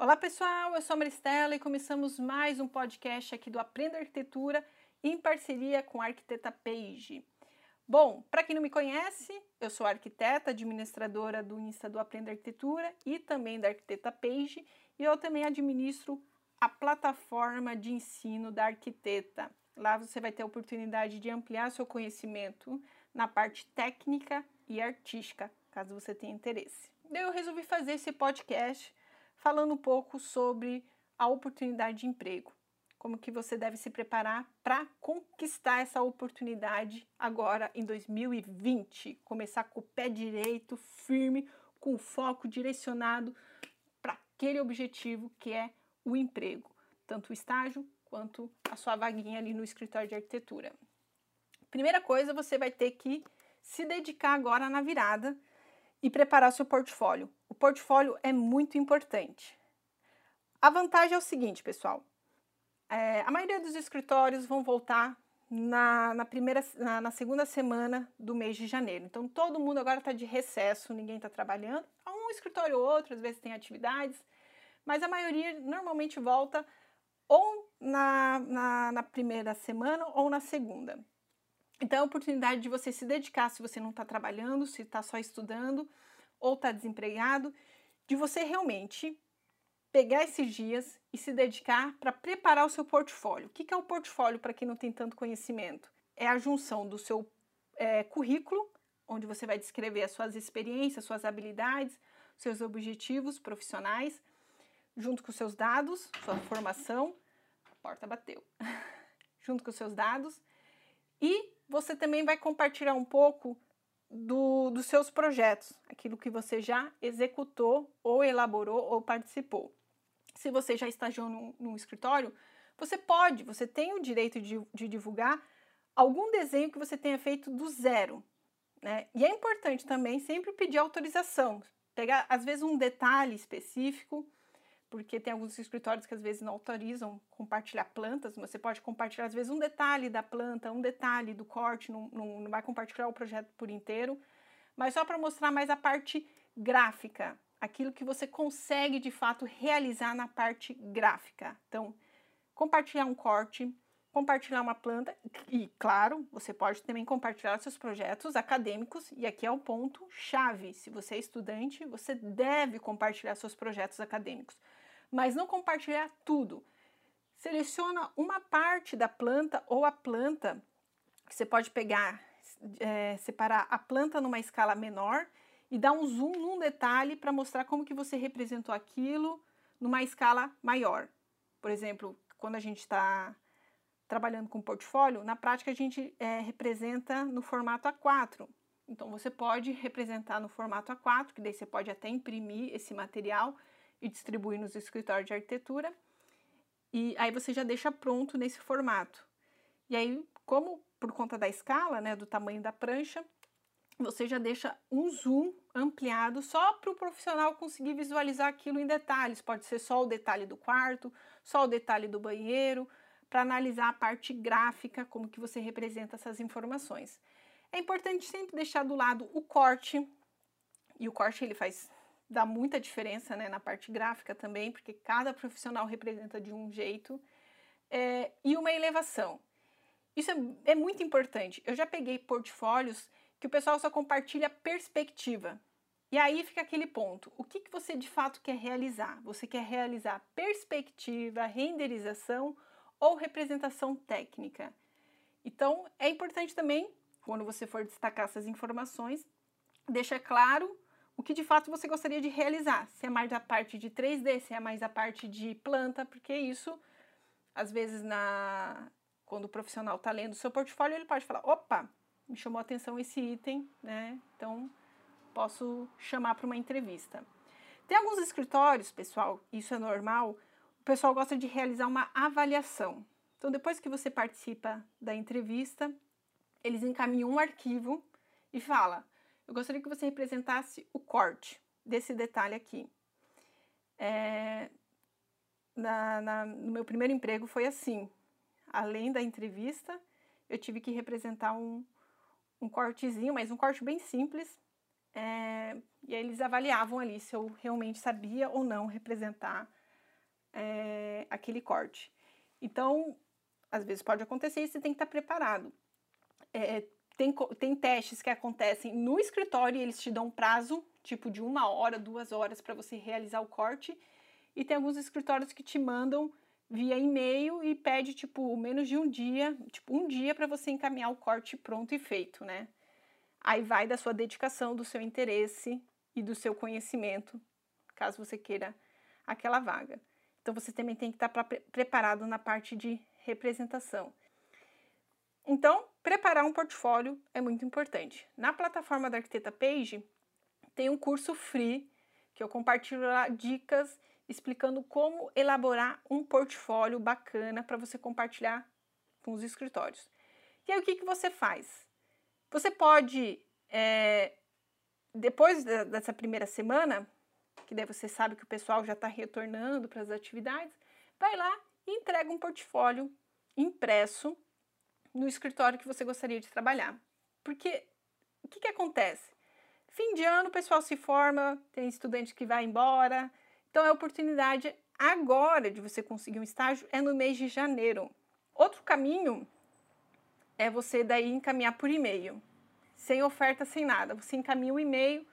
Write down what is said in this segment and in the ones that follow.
Olá pessoal, eu sou a Maristela e começamos mais um podcast aqui do Aprenda Arquitetura em parceria com a arquiteta Page. Bom, para quem não me conhece, eu sou arquiteta, administradora do Insta do Aprenda Arquitetura e também da arquiteta Page e eu também administro a plataforma de ensino da arquiteta. Lá você vai ter a oportunidade de ampliar seu conhecimento na parte técnica e artística, caso você tenha interesse. Eu resolvi fazer esse podcast falando um pouco sobre a oportunidade de emprego. Como que você deve se preparar para conquistar essa oportunidade agora em 2020, começar com o pé direito, firme, com foco direcionado para aquele objetivo que é o emprego, tanto o estágio quanto a sua vaguinha ali no escritório de arquitetura. Primeira coisa, você vai ter que se dedicar agora na virada e preparar seu portfólio. Portfólio é muito importante. A vantagem é o seguinte, pessoal. É, a maioria dos escritórios vão voltar na, na primeira, na, na, segunda semana do mês de janeiro. Então todo mundo agora está de recesso, ninguém está trabalhando. Um escritório ou outro, às vezes tem atividades, mas a maioria normalmente volta ou na, na, na primeira semana ou na segunda. Então é a oportunidade de você se dedicar se você não está trabalhando, se está só estudando ou está desempregado, de você realmente pegar esses dias e se dedicar para preparar o seu portfólio. O que é o portfólio para quem não tem tanto conhecimento? É a junção do seu é, currículo, onde você vai descrever as suas experiências, suas habilidades, seus objetivos profissionais, junto com os seus dados, sua formação. A porta bateu. junto com os seus dados e você também vai compartilhar um pouco do, dos seus projetos, aquilo que você já executou ou elaborou ou participou. Se você já estagiou num, num escritório, você pode, você tem o direito de, de divulgar algum desenho que você tenha feito do zero. Né? E é importante também sempre pedir autorização, pegar às vezes um detalhe específico porque tem alguns escritórios que às vezes não autorizam compartilhar plantas, você pode compartilhar às vezes um detalhe da planta, um detalhe do corte, não, não, não vai compartilhar o projeto por inteiro, mas só para mostrar mais a parte gráfica, aquilo que você consegue de fato realizar na parte gráfica. Então, compartilhar um corte, compartilhar uma planta e, claro, você pode também compartilhar seus projetos acadêmicos e aqui é o ponto chave. Se você é estudante, você deve compartilhar seus projetos acadêmicos mas não compartilhar tudo. Seleciona uma parte da planta ou a planta, que você pode pegar, é, separar a planta numa escala menor e dar um zoom num detalhe para mostrar como que você representou aquilo numa escala maior. Por exemplo, quando a gente está trabalhando com portfólio, na prática a gente é, representa no formato A4. Então você pode representar no formato A4, que daí você pode até imprimir esse material e distribuir nos escritórios de arquitetura. E aí você já deixa pronto nesse formato. E aí, como por conta da escala, né, do tamanho da prancha, você já deixa um zoom ampliado só para o profissional conseguir visualizar aquilo em detalhes. Pode ser só o detalhe do quarto, só o detalhe do banheiro, para analisar a parte gráfica, como que você representa essas informações. É importante sempre deixar do lado o corte, e o corte ele faz dá muita diferença né, na parte gráfica também, porque cada profissional representa de um jeito, é, e uma elevação. Isso é, é muito importante. Eu já peguei portfólios que o pessoal só compartilha perspectiva. E aí fica aquele ponto: o que, que você de fato quer realizar? Você quer realizar perspectiva, renderização ou representação técnica? Então é importante também, quando você for destacar essas informações, deixa claro o que de fato você gostaria de realizar. Se é mais a parte de 3D, se é mais a parte de planta, porque isso, às vezes, na quando o profissional está lendo o seu portfólio, ele pode falar: opa, me chamou a atenção esse item, né? Então posso chamar para uma entrevista. Tem alguns escritórios, pessoal, isso é normal, o pessoal gosta de realizar uma avaliação. Então, depois que você participa da entrevista, eles encaminham um arquivo e fala: eu gostaria que você representasse o corte desse detalhe aqui. É, na, na, no meu primeiro emprego foi assim. Além da entrevista, eu tive que representar um, um cortezinho, mas um corte bem simples. É, e aí eles avaliavam ali se eu realmente sabia ou não representar é, aquele corte. Então, às vezes pode acontecer e você tem que estar preparado. É, tem, tem testes que acontecem no escritório e eles te dão um prazo, tipo de uma hora, duas horas, para você realizar o corte. E tem alguns escritórios que te mandam via e-mail e pede, tipo, menos de um dia, tipo, um dia para você encaminhar o corte pronto e feito, né? Aí vai da sua dedicação, do seu interesse e do seu conhecimento, caso você queira aquela vaga. Então você também tem que estar pra, preparado na parte de representação. Então, preparar um portfólio é muito importante. Na plataforma da Arquiteta Page tem um curso free que eu compartilho lá dicas explicando como elaborar um portfólio bacana para você compartilhar com os escritórios. E aí o que, que você faz? Você pode, é, depois dessa primeira semana, que daí você sabe que o pessoal já está retornando para as atividades, vai lá e entrega um portfólio impresso no escritório que você gostaria de trabalhar. Porque o que, que acontece? Fim de ano o pessoal se forma, tem estudante que vai embora, então a oportunidade agora de você conseguir um estágio é no mês de janeiro. Outro caminho é você daí encaminhar por e-mail, sem oferta, sem nada. Você encaminha o um e-mail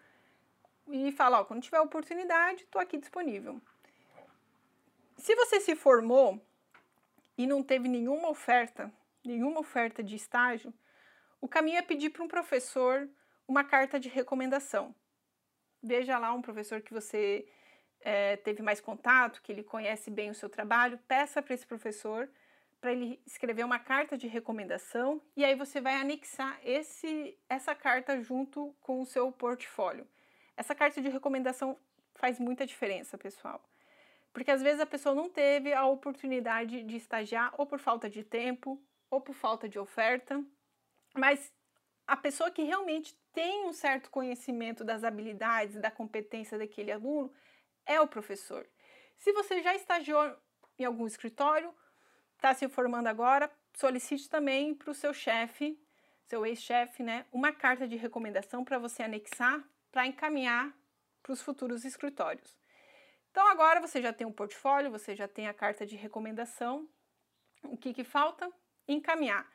e fala, ó, quando tiver oportunidade, estou aqui disponível. Se você se formou e não teve nenhuma oferta, nenhuma oferta de estágio, o caminho é pedir para um professor uma carta de recomendação. Veja lá um professor que você é, teve mais contato, que ele conhece bem o seu trabalho, peça para esse professor para ele escrever uma carta de recomendação e aí você vai anexar esse, essa carta junto com o seu portfólio. Essa carta de recomendação faz muita diferença, pessoal. Porque às vezes a pessoa não teve a oportunidade de estagiar ou por falta de tempo ou por falta de oferta, mas a pessoa que realmente tem um certo conhecimento das habilidades, da competência daquele aluno é o professor. Se você já estagiou em algum escritório, está se formando agora, solicite também para o seu chefe, seu ex-chefe, né, uma carta de recomendação para você anexar para encaminhar para os futuros escritórios. Então agora você já tem um portfólio, você já tem a carta de recomendação. O que, que falta? Encaminhar.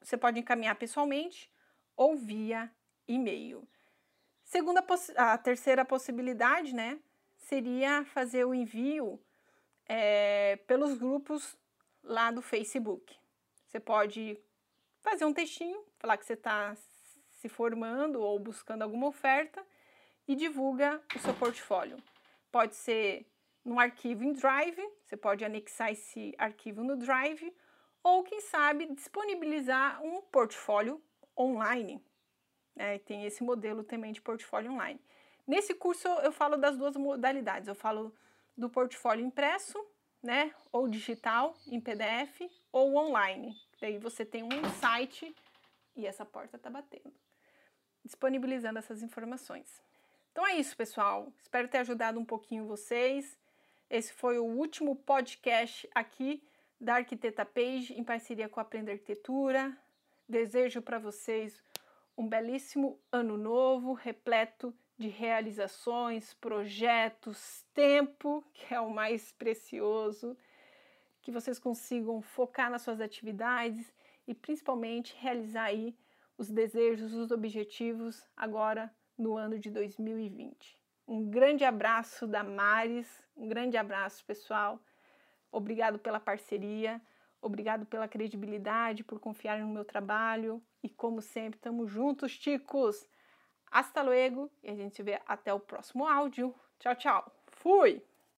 Você pode encaminhar pessoalmente ou via e-mail. Segunda, a terceira possibilidade, né, seria fazer o envio é, pelos grupos lá do Facebook. Você pode fazer um textinho, falar que você está se formando ou buscando alguma oferta e divulga o seu portfólio. Pode ser num arquivo em Drive, você pode anexar esse arquivo no Drive, ou quem sabe disponibilizar um portfólio online. É, tem esse modelo também de portfólio online. Nesse curso eu falo das duas modalidades, eu falo do portfólio impresso, né, ou digital em PDF, ou online. Daí você tem um site e essa porta está batendo, disponibilizando essas informações. Então é isso, pessoal. Espero ter ajudado um pouquinho vocês. Esse foi o último podcast aqui da Arquiteta Page em parceria com a Aprender Arquitetura. Desejo para vocês um belíssimo ano novo, repleto de realizações, projetos, tempo, que é o mais precioso, que vocês consigam focar nas suas atividades e principalmente realizar aí os desejos, os objetivos agora no ano de 2020. Um grande abraço da Maris, um grande abraço, pessoal. Obrigado pela parceria, obrigado pela credibilidade, por confiar no meu trabalho e como sempre, estamos juntos, chicos. Hasta luego e a gente se vê até o próximo áudio. Tchau, tchau. Fui!